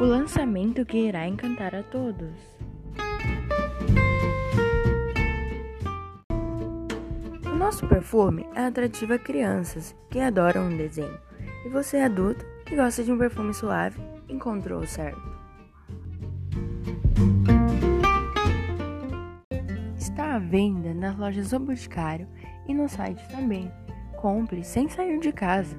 o lançamento que irá encantar a todos. O nosso perfume é atrativo a crianças que adoram um desenho, e você, adulto, que gosta de um perfume suave, encontrou o certo. Está à venda nas lojas do Boticário e no site também. Compre sem sair de casa.